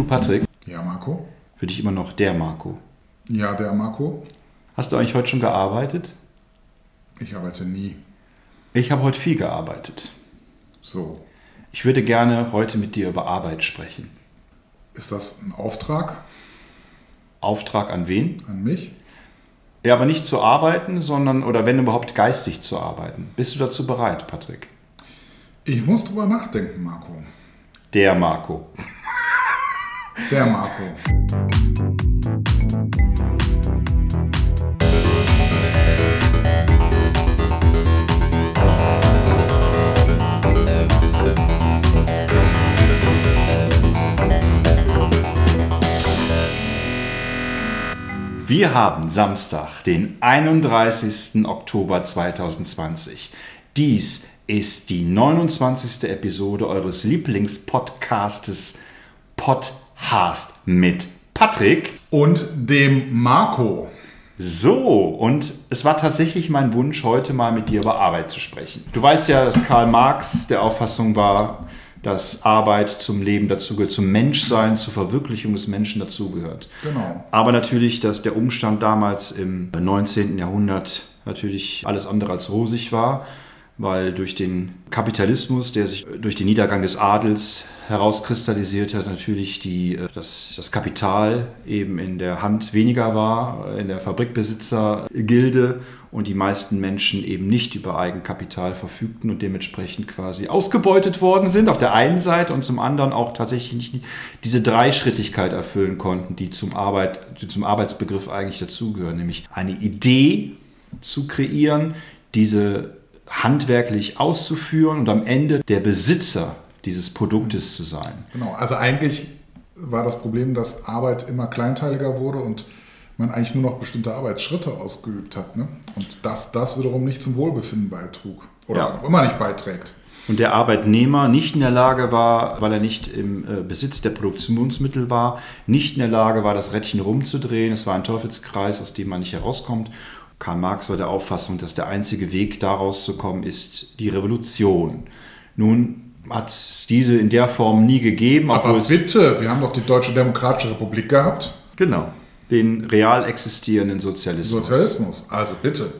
Du, Patrick, Ja, Marco? für dich immer noch der Marco. Ja, der Marco? Hast du eigentlich heute schon gearbeitet? Ich arbeite nie. Ich habe heute viel gearbeitet. So. Ich würde gerne heute mit dir über Arbeit sprechen. Ist das ein Auftrag Auftrag an wen? an mich? Ja, aber nicht zu arbeiten, sondern, oder wenn überhaupt geistig zu arbeiten. Bist du dazu bereit, Patrick? Ich muss drüber nachdenken, Marco. Der Marco. Der Marco. Wir haben Samstag, den 31. Oktober 2020. Dies ist die 29. Episode eures Lieblingspodcastes Podcast mit Patrick. Und dem Marco. So, und es war tatsächlich mein Wunsch, heute mal mit dir über Arbeit zu sprechen. Du weißt ja, dass Karl Marx der Auffassung war, dass Arbeit zum Leben dazugehört, zum Menschsein, zur Verwirklichung des Menschen dazugehört. Genau. Aber natürlich, dass der Umstand damals im 19. Jahrhundert natürlich alles andere als rosig war, weil durch den Kapitalismus, der sich durch den Niedergang des Adels herauskristallisiert hat, natürlich die, äh, das, das Kapital eben in der Hand weniger war, in der Fabrikbesitzergilde und die meisten Menschen eben nicht über Eigenkapital verfügten und dementsprechend quasi ausgebeutet worden sind auf der einen Seite und zum anderen auch tatsächlich nicht diese Dreischrittigkeit erfüllen konnten, die zum, Arbeit, die zum Arbeitsbegriff eigentlich dazugehören, nämlich eine Idee zu kreieren, diese handwerklich auszuführen und am Ende der Besitzer dieses Produktes zu sein. Genau. Also eigentlich war das Problem, dass Arbeit immer kleinteiliger wurde und man eigentlich nur noch bestimmte Arbeitsschritte ausgeübt hat. Ne? Und dass das wiederum nicht zum Wohlbefinden beitrug. Oder Ja. auch immer nicht beiträgt. Und der Arbeitnehmer nicht in der Lage war, weil er nicht im äh, Besitz der Produktionsmittel war, nicht in der Lage war, das Rädchen rumzudrehen. Es war ein Teufelskreis, aus dem man nicht herauskommt. Karl Marx war der Auffassung, dass der einzige Weg, da rauszukommen, ist die Revolution. Nun hat es diese in der Form nie gegeben, Aber bitte, wir haben doch die Deutsche Demokratische Republik gehabt. genau den real existierenden Sozialismus, Sozialismus. Also bitte.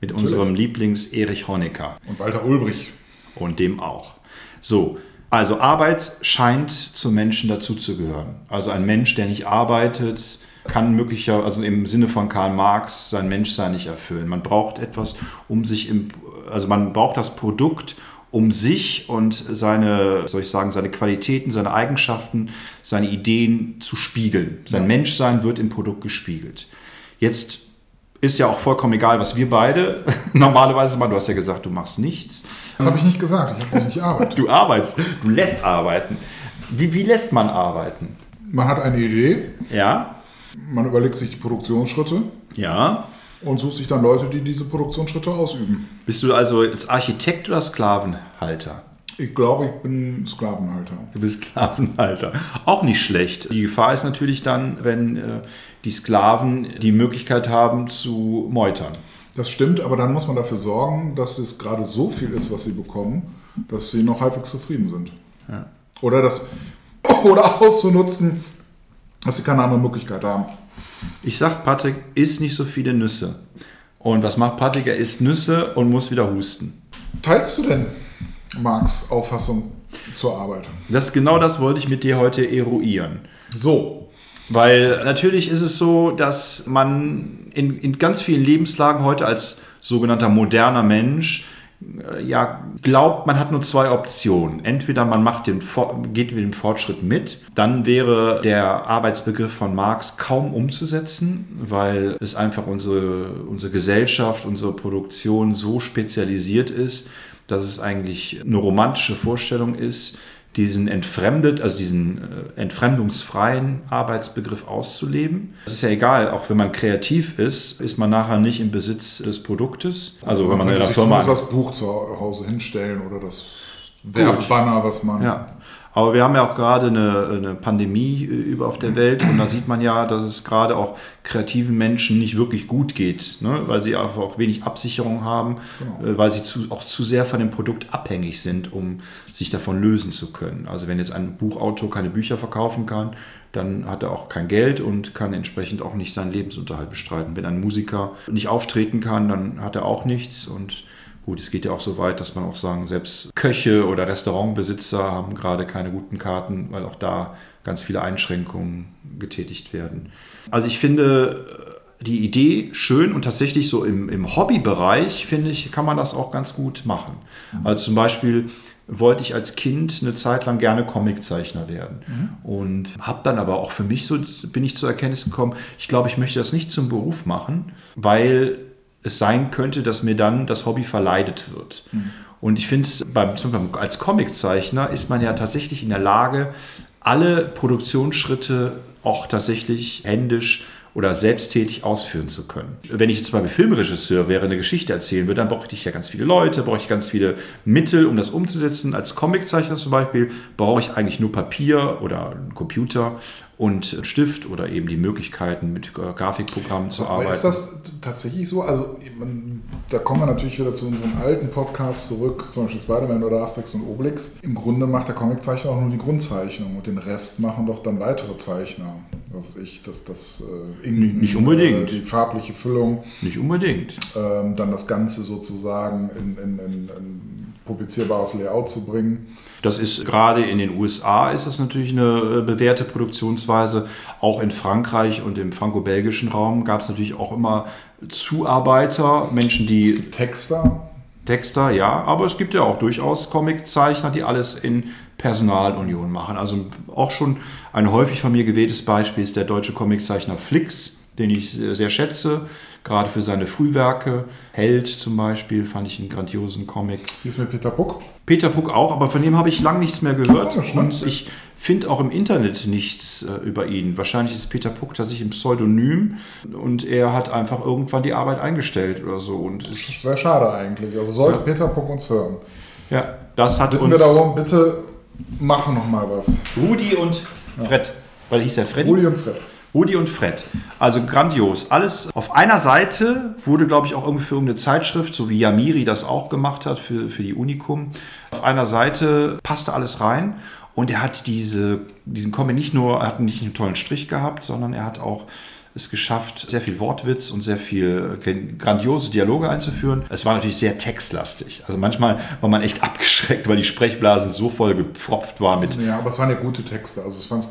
mit unserem Lieblings Erich Honecker. Und Walter Ulbricht. Und dem auch. So, also Arbeit scheint zum Menschen dazuzugehören. Also ein Mensch, der nicht arbeitet, kann möglicher, also im Sinne von Karl Marx, sein Menschsein nicht erfüllen. Man braucht etwas, um sich im, also man braucht das Produkt, um sich und seine, soll ich sagen, seine Qualitäten, seine Eigenschaften, seine Ideen zu spiegeln. Sein Menschsein wird im Produkt gespiegelt. Jetzt ist ja auch vollkommen egal, was wir beide normalerweise machen. Du hast ja gesagt, du machst nichts. Das habe ich nicht gesagt. Ich habe nicht arbeitet. Du arbeitest, du lässt arbeiten. Wie, wie lässt man arbeiten? Man hat eine Idee, Ja, man überlegt sich die Produktionsschritte ja. Und sucht sich dann Leute, die diese Produktionsschritte ausüben. Bist du also jetzt Architekt oder Sklavenhalter? Ich glaube, ich bin Sklavenhalter. Du bist Sklavenhalter. Auch nicht schlecht. Die Gefahr ist natürlich dann, wenn äh, die Sklaven die Möglichkeit haben zu meutern. Das stimmt, aber dann muss man dafür sorgen, dass es gerade so viel ist, was sie bekommen, dass sie noch halbwegs zufrieden sind. Oder das oder auszunutzen, dass sie keine andere Möglichkeit haben. Ich sag, Patrick, isst nicht so viele Nüsse. Und was macht Patrick? Er isst Nüsse und muss wieder husten. Teilst du denn Marx Auffassung zur Arbeit? Das genau das wollte ich mit dir heute eruieren. So, Weil natürlich ist es so, dass man in, in ganz vielen Lebenslagen heute als sogenannter moderner Mensch ja glaubt, man hat nur zwei Optionen. Entweder man macht den, geht mit dem Fortschritt mit, dann wäre der Arbeitsbegriff von Marx kaum umzusetzen, weil es einfach unsere, unsere Gesellschaft, unsere Produktion so spezialisiert ist, dass es eigentlich eine romantische Vorstellung ist, diesen entfremdet, also diesen äh, entfremdungsfreien Arbeitsbegriff auszuleben. Es ist ja egal, auch wenn man kreativ ist, ist man nachher nicht im Besitz des Produktes. Also wenn man in der Firma das Buch zu Hause hinstellen oder das Werbebanner, was man. ja. Aber wir haben ja auch gerade eine, eine Pandemie über auf der Welt und da sieht man ja, dass es gerade auch kreativen Menschen nicht wirklich gut geht, ne? weil sie einfach auch wenig Absicherung haben, genau. Äh, weil sie zu, auch zu sehr von dem Produkt abhängig sind, um sich davon lösen zu können. Also wenn jetzt ein Buchautor keine Bücher verkaufen kann, dann hat er auch kein Geld und kann entsprechend auch nicht seinen Lebensunterhalt bestreiten. Wenn ein Musiker nicht auftreten kann, dann hat er auch nichts und Gut, es geht ja auch so weit, dass man auch sagen, selbst Köche oder Restaurantbesitzer haben gerade keine guten Karten, weil auch da ganz viele Einschränkungen getätigt werden. Also ich finde die Idee schön und tatsächlich so im, im Hobbybereich, finde ich, kann man das auch ganz gut machen. Mhm. Also zum Beispiel wollte ich als Kind eine Zeit lang gerne Comiczeichner werden. Mhm. Und habe dann aber auch für mich so, bin ich zur Erkenntnis gekommen, ich glaube, ich möchte das nicht zum Beruf machen, weil es sein könnte, dass mir dann das Hobby verleidet wird. Mhm. Und ich finde es, als Comiczeichner ist man ja tatsächlich in der Lage, alle Produktionsschritte auch tatsächlich händisch oder selbsttätig ausführen zu können. Wenn ich jetzt mal Filmregisseur wäre, eine Geschichte erzählen würde, dann brauche ich ja ganz viele Leute, brauche ich ganz viele Mittel, um das umzusetzen. Als Comiczeichner zum Beispiel brauche ich eigentlich nur Papier oder einen Computer und Stift oder eben die Möglichkeiten, mit Grafikprogrammen zu Aber arbeiten. Ist das tatsächlich so? Also, man, da kommen wir natürlich wieder zu unseren alten Podcasts zurück, zum Beispiel Spider-Man oder Asterix und Obelix. Im Grunde macht der Comiczeichner auch nur die Grundzeichnung und den Rest machen doch dann weitere Zeichner. Was ich, das, das äh, Inken, nicht unbedingt. Äh, die farbliche Füllung. Nicht unbedingt. Ähm, dann das Ganze sozusagen in, in, in, in publizierbares Layout zu bringen. Das ist gerade in den USA ist das natürlich eine äh, bewährte Produktionsweise. Auch in Frankreich und im franco-belgischen Raum gab es natürlich auch immer Zuarbeiter, Menschen, die. Es gibt Texter. Texter, ja, aber es gibt ja auch durchaus Comiczeichner, die alles in Personalunion machen. Also auch schon ein häufig von mir gewähltes Beispiel ist der deutsche Comiczeichner Flix, den ich sehr schätze, gerade für seine Frühwerke. Held zum Beispiel fand ich einen grandiosen Comic. Wie ist mit Peter Buck? Peter Puck auch, aber von dem habe ich lange nichts mehr gehört. Ja, und ich finde auch im Internet nichts äh, über ihn. Wahrscheinlich ist Peter Puck tatsächlich ein Pseudonym und er hat einfach irgendwann die Arbeit eingestellt oder so. Und das ist sehr schade eigentlich. Also sollte ja. Peter Puck uns hören. Ja, das hat Bitten uns. wir darum, bitte machen noch mal was. Rudi und Fred, weil hieß der Fred. Rudi und Fred. Rudi und Fred. Also grandios. Alles auf einer Seite wurde, glaube ich, auch irgendwie für irgendeine Zeitschrift, so wie Yamiri das auch gemacht hat für, für die Unikum. Auf einer Seite passte alles rein. Und er hat diese, diesen Comic nicht nur, er hat nicht einen tollen Strich gehabt, sondern er hat auch es geschafft, sehr viel Wortwitz und sehr viel grandiose Dialoge einzuführen. Es war natürlich sehr textlastig. Also manchmal war man echt abgeschreckt, weil die Sprechblasen so voll gepfropft war mit. Ja, aber es waren ja gute Texte. Also ich fand es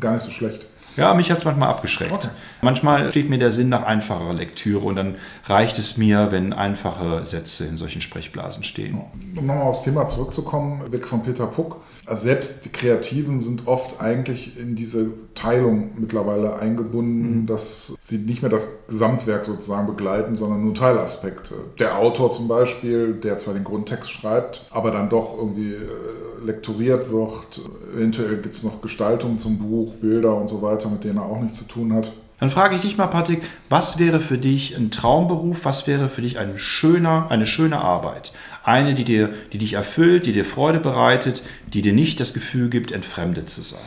gar nicht so schlecht. Ja, mich hat es manchmal abgeschreckt. Okay. Manchmal steht mir der Sinn nach einfacherer Lektüre und dann reicht es mir, wenn einfache Sätze in solchen Sprechblasen stehen. Um nochmal aufs Thema zurückzukommen, weg von Peter Puck. Also selbst die Kreativen sind oft eigentlich in diese Teilung mittlerweile eingebunden, mhm. dass sie nicht mehr das Gesamtwerk sozusagen begleiten, sondern nur Teilaspekte. Der Autor zum Beispiel, der zwar den Grundtext schreibt, aber dann doch irgendwie äh, lektoriert wird. Eventuell gibt es noch Gestaltungen zum Buch, Bilder und so weiter, mit denen er auch nichts zu tun hat. Dann frage ich dich mal, Patrick, was wäre für dich ein Traumberuf? Was wäre für dich ein schöner, eine schöne Arbeit? Eine, die, dir, die dich erfüllt, die dir Freude bereitet, die dir nicht das Gefühl gibt, entfremdet zu sein.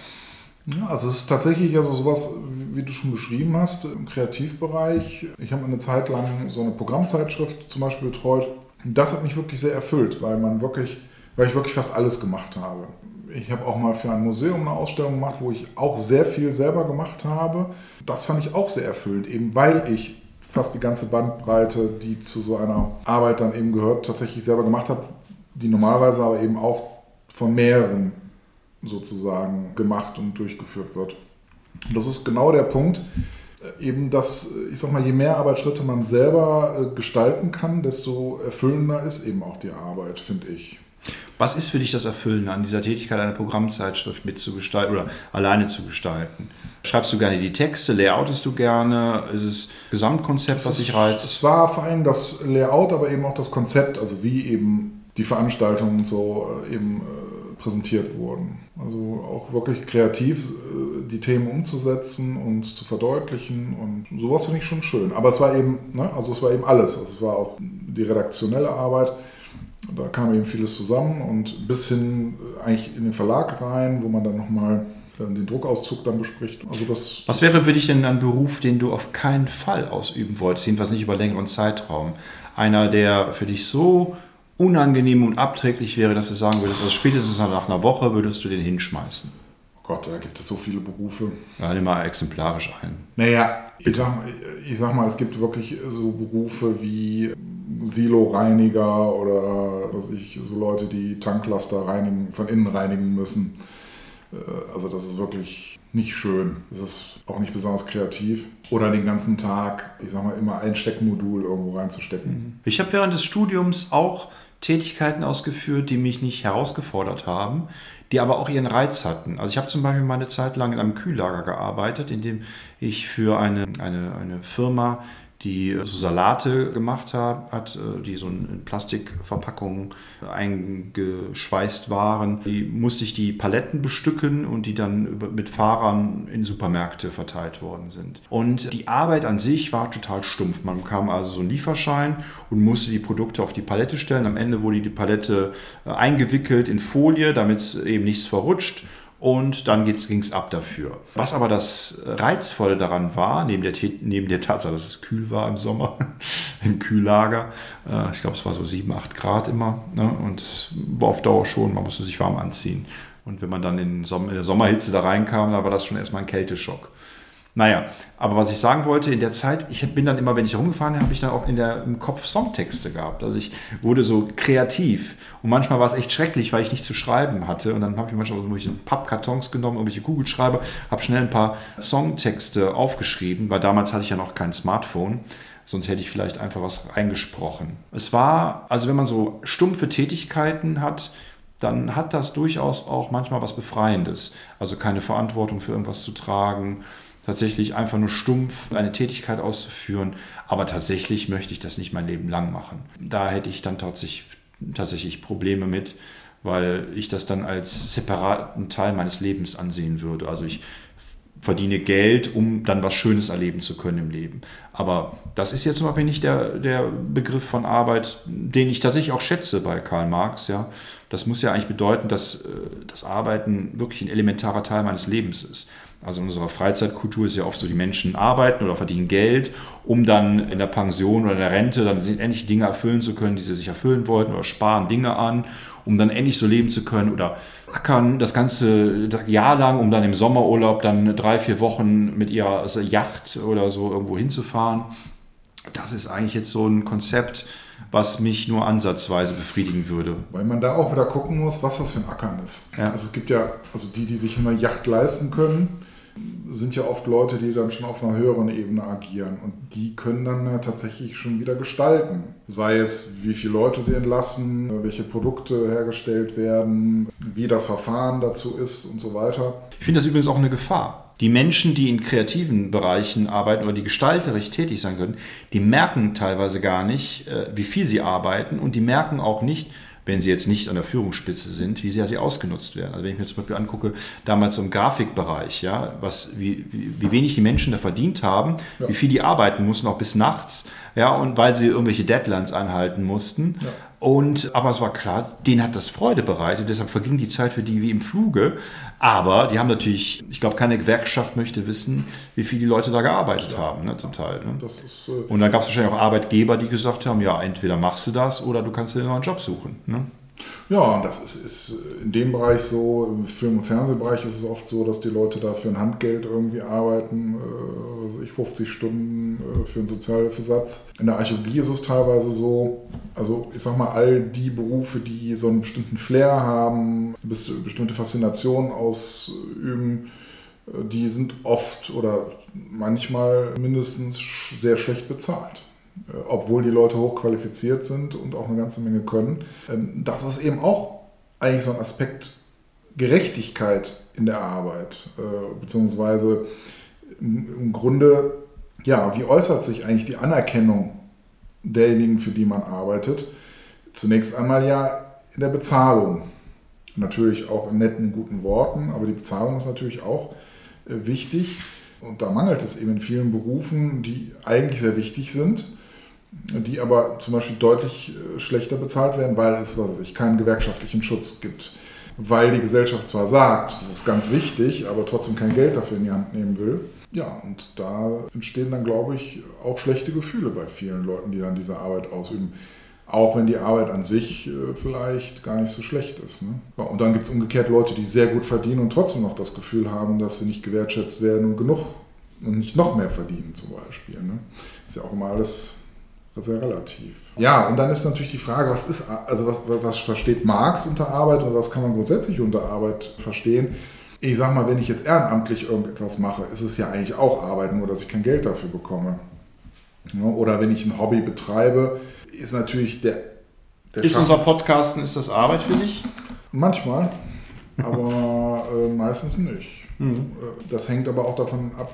Ja, also es ist tatsächlich also sowas, wie du schon beschrieben hast, im Kreativbereich. Ich habe eine Zeit lang so eine Programmzeitschrift zum Beispiel betreut. Das hat mich wirklich sehr erfüllt, weil man wirklich, weil ich wirklich fast alles gemacht habe. Ich habe auch mal für ein Museum eine Ausstellung gemacht, wo ich auch sehr viel selber gemacht habe. Das fand ich auch sehr erfüllend, eben weil ich fast die ganze Bandbreite, die zu so einer Arbeit dann eben gehört, tatsächlich selber gemacht habe, die normalerweise aber eben auch von mehreren sozusagen gemacht und durchgeführt wird. Und das ist genau der Punkt, äh, eben dass, ich sag mal, je mehr Arbeitsschritte man selber äh, gestalten kann, desto erfüllender ist eben auch die Arbeit, finde ich. Was ist für dich das Erfüllende an dieser Tätigkeit, eine Programmzeitschrift mitzugestalten oder alleine zu gestalten? Schreibst du gerne die Texte, layoutest du gerne? Ist es Gesamtkonzept, was dich reizt? Es war vor allem das Layout, aber eben auch das Konzept, also wie eben die Veranstaltungen so äh, eben präsentiert wurden. Also auch wirklich kreativ äh, die Themen umzusetzen und zu verdeutlichen und sowas finde ich schon schön. Aber es war eben, ne, also es war eben alles. Also es war auch die redaktionelle Arbeit, Da kam eben vieles zusammen und bis hin äh, eigentlich in den Verlag rein, wo man dann nochmal äh, den Druckauszug dann bespricht. Also das Was wäre für dich denn ein Beruf, den du auf keinen Fall ausüben wolltest, jedenfalls nicht über längeren Zeitraum? Einer, der für dich so unangenehm und abträglich wäre, dass du sagen würdest, also spätestens nach einer Woche würdest du den hinschmeißen? Oh Gott, da gibt es so viele Berufe. Ja, nimm mal exemplarisch ein. Naja, ich sag, ich sag mal, es gibt wirklich so Berufe wie Silo-Reiniger oder was ich, so Leute, die Tanklaster reinigen, von innen reinigen müssen. Äh, also das ist wirklich nicht schön. Das ist auch nicht besonders kreativ. Oder den ganzen Tag, ich sag mal, immer ein Steckmodul irgendwo reinzustecken. Ich habe während des Studiums auch Tätigkeiten ausgeführt, die mich nicht herausgefordert haben, die aber auch ihren Reiz hatten. Also ich habe zum Beispiel mal eine Zeit lang in einem Kühllager gearbeitet, in dem ich für eine, eine, eine Firma die so Salate gemacht hat, äh, die so in Plastikverpackungen eingeschweißt waren. Die musste ich die Paletten bestücken und die dann mit Fahrern in Supermärkte verteilt worden sind. Und die Arbeit an sich war total stumpf. Man bekam also so einen Lieferschein und musste die Produkte auf die Palette stellen. Am Ende wurde die Palette äh, eingewickelt in Folie, damit eben nichts verrutscht und dann ging es ab dafür. Was aber das Reizvolle daran war, neben der, neben der Tatsache, dass es kühl war im Sommer, im Kühllager, äh, ich glaube es war so 7, 8 Grad immer ne? und war auf Dauer schon, man musste sich warm anziehen. Und wenn man dann in, in der Sommerhitze da reinkam, dann war das schon erstmal ein Kälteschock. Naja, aber was ich sagen wollte, in der Zeit, ich bin dann immer, wenn ich rumgefahren habe, habe ich dann auch in der, im Kopf Songtexte gehabt. Also ich wurde so kreativ. Und manchmal war es echt schrecklich, weil ich nichts zu schreiben hatte. Und dann habe ich manchmal so Pappkartons genommen, irgendwelche Kugelschreiber, habe schnell ein paar Songtexte aufgeschrieben, weil damals hatte ich ja noch kein Smartphone. Sonst hätte ich vielleicht einfach was eingesprochen. Es war, also wenn man so stumpfe Tätigkeiten hat, dann hat das durchaus auch manchmal was Befreiendes. Also keine Verantwortung für irgendwas zu tragen tatsächlich einfach nur stumpf eine Tätigkeit auszuführen. Aber tatsächlich möchte ich das nicht mein Leben lang machen. Da hätte ich dann tatsächlich, tatsächlich Probleme mit, weil ich das dann als separaten Teil meines Lebens ansehen würde. Also ich verdiene Geld, um dann was Schönes erleben zu können im Leben. Aber das ist jetzt zum Beispiel nicht der, der Begriff von Arbeit, den ich tatsächlich auch schätze bei Karl Marx. Ja. Das muss ja eigentlich bedeuten, dass äh, das Arbeiten wirklich ein elementarer Teil meines Lebens ist. Also in unserer Freizeitkultur ist ja oft so, die Menschen arbeiten oder verdienen Geld, um dann in der Pension oder in der Rente dann endlich Dinge erfüllen zu können, die sie sich erfüllen wollten oder sparen Dinge an, um dann endlich so leben zu können oder ackern das ganze Jahr lang, um dann im Sommerurlaub dann drei, vier Wochen mit ihrer Yacht oder so irgendwo hinzufahren. Das ist eigentlich jetzt so ein Konzept, was mich nur ansatzweise befriedigen würde. Weil man da auch wieder gucken muss, was das für ein Ackern ist. Ja. Also es gibt ja, also die, die sich eine Yacht leisten können, sind ja oft Leute, die dann schon auf einer höheren Ebene agieren und die können dann ja tatsächlich schon wieder gestalten. Sei es, wie viele Leute sie entlassen, welche Produkte hergestellt werden, wie das Verfahren dazu ist und so weiter. Ich finde das übrigens auch eine Gefahr. Die Menschen, die in kreativen Bereichen arbeiten oder die gestalterisch tätig sein können, die merken teilweise gar nicht, äh, wie viel sie arbeiten und die merken auch nicht, wenn sie jetzt nicht an der Führungsspitze sind, wie sehr sie ausgenutzt werden. Also wenn ich mir zum Beispiel angucke, damals so im Grafikbereich, ja, was, wie, wie, wie wenig die Menschen da verdient haben, ja. wie viel die arbeiten mussten, auch bis nachts, ja, und weil sie irgendwelche Deadlines einhalten mussten. Ja. Und, aber es war klar, denen hat das Freude bereitet, deshalb verging die Zeit für die wie im Fluge. Aber die haben natürlich, ich glaube, keine Gewerkschaft möchte wissen, wie viel die Leute da gearbeitet ja. haben, ne, zum Teil. Ne? Ist, äh und dann gab es wahrscheinlich auch Arbeitgeber, die gesagt haben, ja, entweder machst du das oder du kannst dir einen neuen Job suchen. Ne? Ja, das ist, ist, in dem Bereich so, im Film- und Fernsehbereich ist es oft so, dass die Leute da für ein Handgeld irgendwie arbeiten, äh, also ich 50 Stunden äh, für einen Sozialhilfesatz. In der Archäologie ist es teilweise so, also ich sag mal, all die Berufe, die so einen bestimmten Flair haben, bestimmte Faszination ausüben, äh, die sind oft oder manchmal mindestens sehr schlecht bezahlt. Äh, obwohl die Leute hochqualifiziert sind und auch eine ganze Menge können. Ähm, das ist eben auch eigentlich so ein Aspekt Gerechtigkeit in der Arbeit, äh, beziehungsweise im Grunde, ja, wie äußert sich eigentlich die Anerkennung derjenigen, für die man arbeitet? Zunächst einmal ja in der Bezahlung. Natürlich auch in netten, guten Worten, aber die Bezahlung ist natürlich auch äh, wichtig. Und da mangelt es eben in vielen Berufen, die eigentlich sehr wichtig sind die aber zum Beispiel deutlich äh, schlechter bezahlt werden, weil es, was weiß ich, keinen gewerkschaftlichen Schutz gibt. Weil die Gesellschaft zwar sagt, das ist ganz wichtig, aber trotzdem kein Geld dafür in die Hand nehmen will. Ja, und da entstehen dann, glaube ich, auch schlechte Gefühle bei vielen Leuten, die dann diese Arbeit ausüben. Auch wenn die Arbeit an sich äh, vielleicht gar nicht so schlecht ist. Ne? Ja, und dann gibt es umgekehrt Leute, die sehr gut verdienen und trotzdem noch das Gefühl haben, dass sie nicht gewertschätzt werden und genug und nicht noch mehr verdienen zum Beispiel. Ne? Ist ja auch immer alles sehr relativ. Ja, und dann ist natürlich die Frage, was ist, also was, was versteht Marx unter Arbeit und was kann man grundsätzlich unter Arbeit verstehen? Ich sag mal, wenn ich jetzt ehrenamtlich irgendetwas mache, ist es ja eigentlich auch Arbeit, nur dass ich kein Geld dafür bekomme. Oder wenn ich ein Hobby betreibe, ist natürlich der. der ist unser Podcasten, ist das Arbeit für dich? Manchmal, aber äh, meistens nicht. Mhm. Das hängt aber auch davon ab,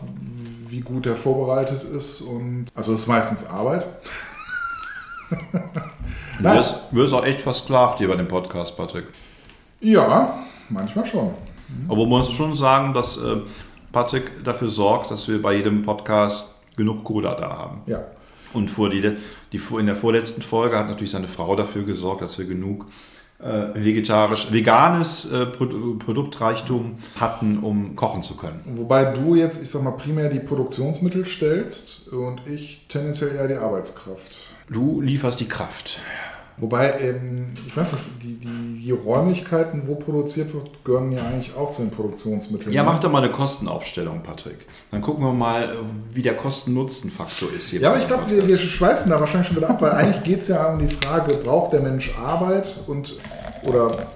wie gut er vorbereitet ist. Und also es ist meistens Arbeit. du wirst, wirst auch echt versklavt hier bei dem Podcast, Patrick. Ja, manchmal schon. Aber man muss schon sagen, dass äh, Patrick dafür sorgt, dass wir bei jedem Podcast genug Cola da haben. Ja. Und vor die, die, in der vorletzten Folge hat natürlich seine Frau dafür gesorgt, dass wir genug äh, vegetarisch, veganes äh, Produktreichtum hatten, um kochen zu können. Wobei du jetzt, ich sag mal, primär die Produktionsmittel stellst und ich tendenziell eher die Arbeitskraft. Du lieferst die Kraft. Wobei, ähm, ich weiß nicht, die, die, die, Räumlichkeiten, wo produziert wird, gehören ja eigentlich auch zu den Produktionsmitteln. Ja, mach doch mal eine Kostenaufstellung, Patrick. Dann gucken wir mal, wie der Kosten-Nutzen-Faktor ist hier. Ja, aber ich glaube, wir, wir, schweifen da wahrscheinlich schon wieder ab, weil eigentlich geht es ja um die Frage, braucht der Mensch Arbeit und oder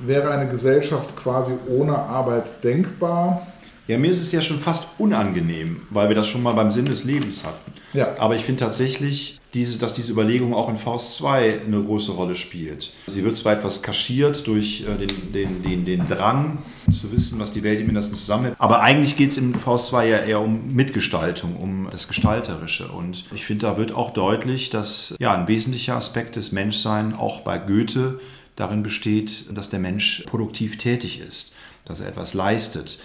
wäre eine Gesellschaft quasi ohne Arbeit denkbar? Ja, mir ist es ja schon fast unangenehm, weil wir das schon mal beim Sinn des Lebens hatten. Ja. Aber ich finde tatsächlich, diese, dass diese Überlegung auch in Faust 2 eine große Rolle spielt. Sie wird zwar etwas kaschiert durch äh, den, den, den, den Drang zu wissen, was die Welt im Innersten zusammenhält, aber eigentlich geht es in Faust 2 ja eher um Mitgestaltung, um das Gestalterische. Und ich finde, da wird auch deutlich, dass ja, ein wesentlicher Aspekt des Menschseins auch bei Goethe darin besteht, dass der Mensch produktiv tätig ist dass er etwas leistet.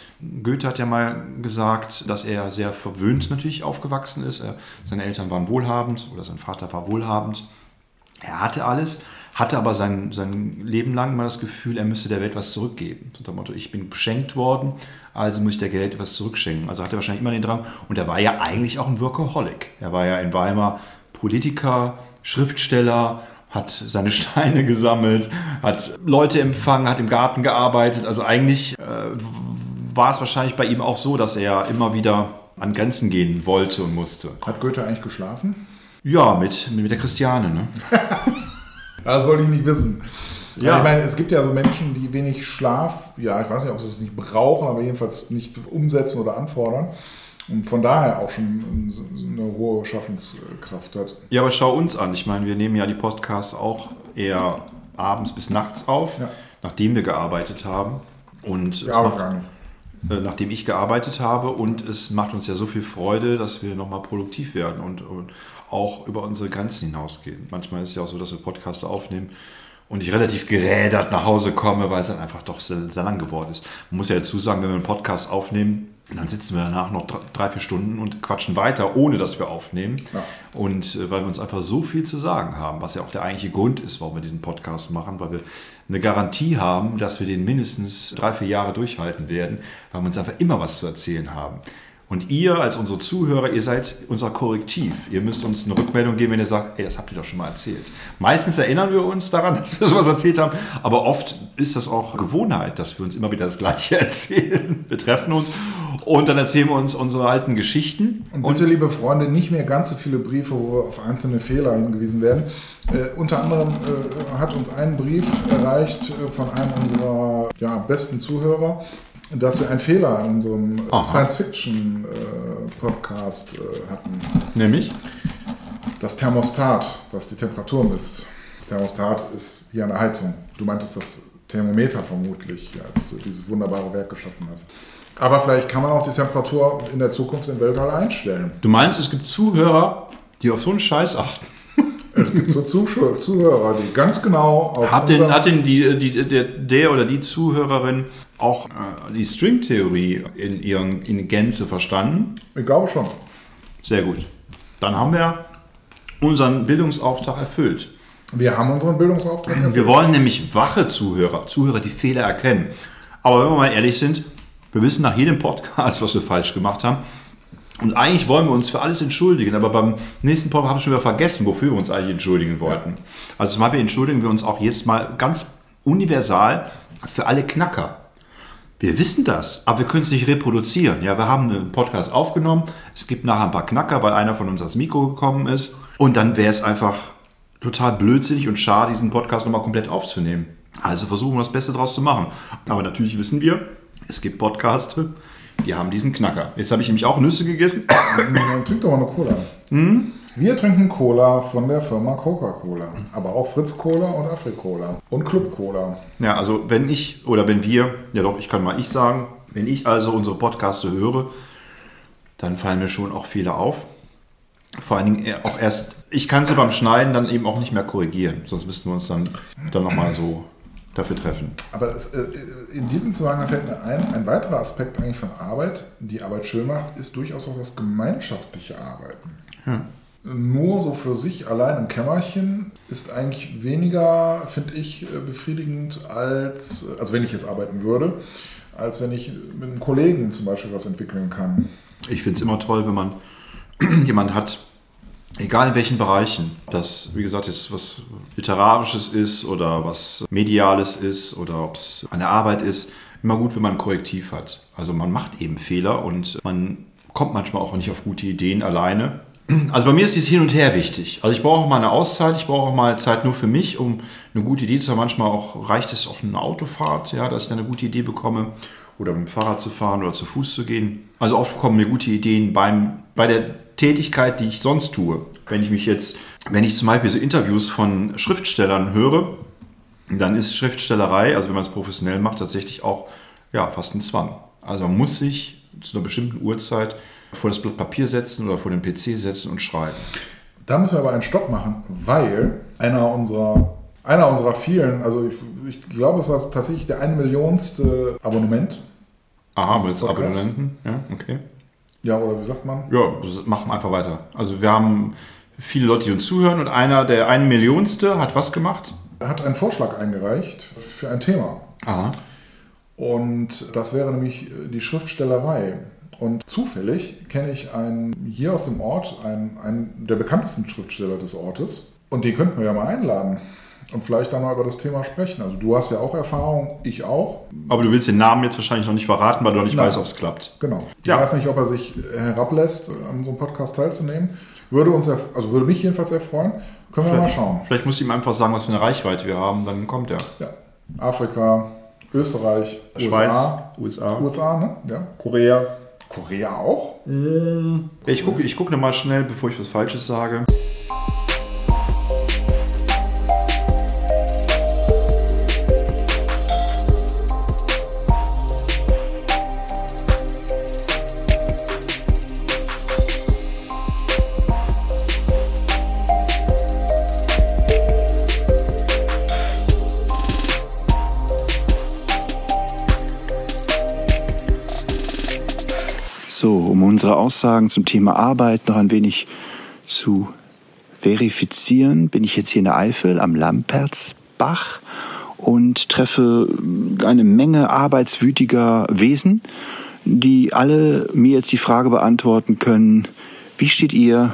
Goethe hat ja mal gesagt, dass er sehr verwöhnt natürlich aufgewachsen ist. Er, seine Eltern waren wohlhabend oder sein Vater war wohlhabend. Er hatte alles, hatte aber sein, sein Leben lang mal das Gefühl, er müsste der Welt was zurückgeben. So dem Motto, ich bin beschenkt worden, also muss ich der Welt etwas zurückschenken. Also hatte er wahrscheinlich immer den Drang. Und er war ja eigentlich auch ein Workaholic. Er war ja in Weimar Politiker, Schriftsteller, hat seine Steine gesammelt, hat Leute empfangen, hat im Garten gearbeitet. Also eigentlich äh, war es wahrscheinlich bei ihm auch so, dass er immer wieder an Grenzen gehen wollte und musste. Hat Goethe eigentlich geschlafen? Ja, mit, mit der Christiane. Ne? das wollte ich nicht wissen. Ja. Ich meine, es gibt ja so Menschen, die wenig Schlaf, ja, ich weiß nicht, ob sie es nicht brauchen, aber jedenfalls nicht umsetzen oder anfordern und von daher auch schon eine hohe Schaffenskraft hat. Ja, aber schau uns an. Ich meine, wir nehmen ja die Podcasts auch eher abends bis nachts auf, ja. nachdem wir gearbeitet haben. Und ja, gar nicht. Äh, nachdem ich gearbeitet habe und es macht uns ja so viel Freude, dass wir nochmal produktiv werden und, und auch über unsere Grenzen hinausgehen. Manchmal ist es ja auch so, dass wir Podcasts aufnehmen und ich relativ gerädert nach Hause komme, weil es dann einfach doch sehr, sehr lang geworden ist. Man muss ja dazu sagen, wenn wir einen Podcast aufnehmen, und dann sitzen wir danach noch drei, vier Stunden und quatschen weiter, ohne dass wir aufnehmen. Ja. Und äh, weil wir uns einfach so viel zu sagen haben, was ja auch der eigentliche Grund ist, warum wir diesen Podcast machen, weil wir eine Garantie haben, dass wir den mindestens drei, vier Jahre durchhalten werden, weil wir uns einfach immer was zu erzählen haben. Und ihr als unsere Zuhörer, ihr seid unser Korrektiv. Ihr müsst uns eine Rückmeldung geben, wenn ihr sagt, ey, das habt ihr doch schon mal erzählt. Meistens erinnern wir uns daran, dass wir sowas erzählt haben, aber oft ist das auch Gewohnheit, dass wir uns immer wieder das Gleiche erzählen. Wir treffen uns und dann erzählen wir uns unsere alten Geschichten. Und bitte, liebe Freunde, nicht mehr ganz so viele Briefe, wo wir auf einzelne Fehler hingewiesen werden. Äh, unter anderem äh, hat uns ein Brief erreicht äh, von einem unserer ja, besten Zuhörer, dass wir einen Fehler in unserem Science-Fiction-Podcast äh, hatten. Nämlich? Das Thermostat, was die Temperatur misst. Das Thermostat ist hier eine Heizung. Du meintest das Thermometer vermutlich, als du dieses wunderbare Werk geschaffen hast. Aber vielleicht kann man auch die Temperatur in der Zukunft im Weltall einstellen. Du meinst, es gibt Zuhörer, die auf so einen Scheiß achten? Es gibt so Zuhörer, die ganz genau auf. Hat denn, hat denn die, die, der, der oder die Zuhörerin auch äh, die Stringtheorie in, ihren, in Gänze verstanden? Ich glaube schon. Sehr gut. Dann haben wir unseren Bildungsauftrag erfüllt. Wir haben unseren Bildungsauftrag erfüllt. Wir wollen nämlich wache Zuhörer, Zuhörer, die Fehler erkennen. Aber wenn wir mal ehrlich sind, wir wissen nach jedem Podcast, was wir falsch gemacht haben. Und eigentlich wollen wir uns für alles entschuldigen, aber beim nächsten Podcast haben wir schon wieder vergessen, wofür wir uns eigentlich entschuldigen wollten. Ja. Also zum Beispiel entschuldigen wir uns auch jetzt mal ganz universal für alle Knacker. Wir wissen das, aber wir können es nicht reproduzieren. Ja, wir haben einen Podcast aufgenommen. Es gibt nachher ein paar Knacker, weil einer von uns ans Mikro gekommen ist. Und dann wäre es einfach total blödsinnig und schade, diesen Podcast nochmal komplett aufzunehmen. Also versuchen wir das Beste draus zu machen. Aber natürlich wissen wir, es gibt Podcasts, die haben diesen Knacker. Jetzt habe ich nämlich auch Nüsse gegessen. Trink doch mal eine Cola. Hm? Wir trinken Cola von der Firma Coca-Cola, aber auch Fritz Cola und Afri-Cola und Club Cola. Ja, also wenn ich oder wenn wir, ja doch, ich kann mal ich sagen, wenn ich also unsere Podcaste höre, dann fallen mir schon auch Fehler auf. Vor allen Dingen auch erst, ich kann sie beim Schneiden dann eben auch nicht mehr korrigieren, sonst müssten wir uns dann, dann nochmal so dafür treffen. Aber das, äh, in diesem Zusammenhang fällt mir ein, ein weiterer Aspekt eigentlich von Arbeit, die Arbeit schön macht, ist durchaus auch das gemeinschaftliche Arbeiten. Ja nur so für sich allein im Kämmerchen ist eigentlich weniger, finde ich, äh, befriedigend als, also wenn ich jetzt arbeiten würde, als wenn ich mit einem Kollegen zum Beispiel was entwickeln kann. Ich finde es immer toll, wenn man jemanden hat, egal in welchen Bereichen, das, wie gesagt, jetzt was Literarisches ist oder was Mediales ist oder ob es eine Arbeit ist, immer gut, wenn man ein Korrektiv hat. Also man macht eben Fehler und man kommt manchmal auch nicht auf gute Ideen alleine. Also bei mir ist dieses Hin und Her wichtig. Also ich brauche auch mal eine Auszeit, ich brauche auch mal Zeit nur für mich, um eine gute Idee zu haben. Manchmal auch reicht es auch eine Autofahrt, ja, dass ich dann eine gute Idee bekomme oder mit dem Fahrrad zu fahren oder zu Fuß zu gehen. Also oft kommen mir gute Ideen beim, bei der Tätigkeit, die ich sonst tue. Wenn ich mich jetzt, wenn ich zum Beispiel so Interviews von Schriftstellern höre, dann ist Schriftstellerei, also wenn man es professionell macht, tatsächlich auch ja, fast ein Zwang. Also man muss sich zu einer bestimmten Uhrzeit vor das Blatt Papier setzen oder vor den PC setzen und schreiben. Da müssen wir aber einen Stopp machen, weil einer unserer, einer unserer vielen, also ich, ich glaube, es war tatsächlich der ein Millionste Abonnement. Aha, mit Abonnenten, ja, okay. Ja, oder wie sagt man? Ja, machen wir einfach weiter. Also wir haben viele Leute, die uns zuhören und einer, der ein Millionste, hat was gemacht? Er hat einen Vorschlag eingereicht für ein Thema. Aha. Und das wäre nämlich die Schriftstellerei. Und zufällig kenne ich einen hier aus dem Ort, einen, einen der bekanntesten Schriftsteller des Ortes. Und den könnten wir ja mal einladen und vielleicht dann mal über das Thema sprechen. Also du hast ja auch Erfahrung, ich auch. Aber du willst den Namen jetzt wahrscheinlich noch nicht verraten, weil du noch nicht Nein. weißt, ob es klappt. Genau. Ich ja. weiß nicht, ob er sich herablässt, an so einem Podcast teilzunehmen. Würde uns, also würde mich jedenfalls sehr freuen. Können wir vielleicht, mal schauen. Vielleicht muss ich ihm einfach sagen, was für eine Reichweite wir haben, dann kommt er. Ja. Afrika, Österreich, Schweiz, USA, USA, ne? Ja. Korea. Korea auch? Ich gucke ich guck nochmal schnell, bevor ich was Falsches sage. So, um unsere Aussagen zum Thema Arbeit noch ein wenig zu verifizieren, bin ich jetzt hier in der Eifel am Lampertsbach und treffe eine Menge arbeitswütiger Wesen, die alle mir jetzt die Frage beantworten können, wie steht ihr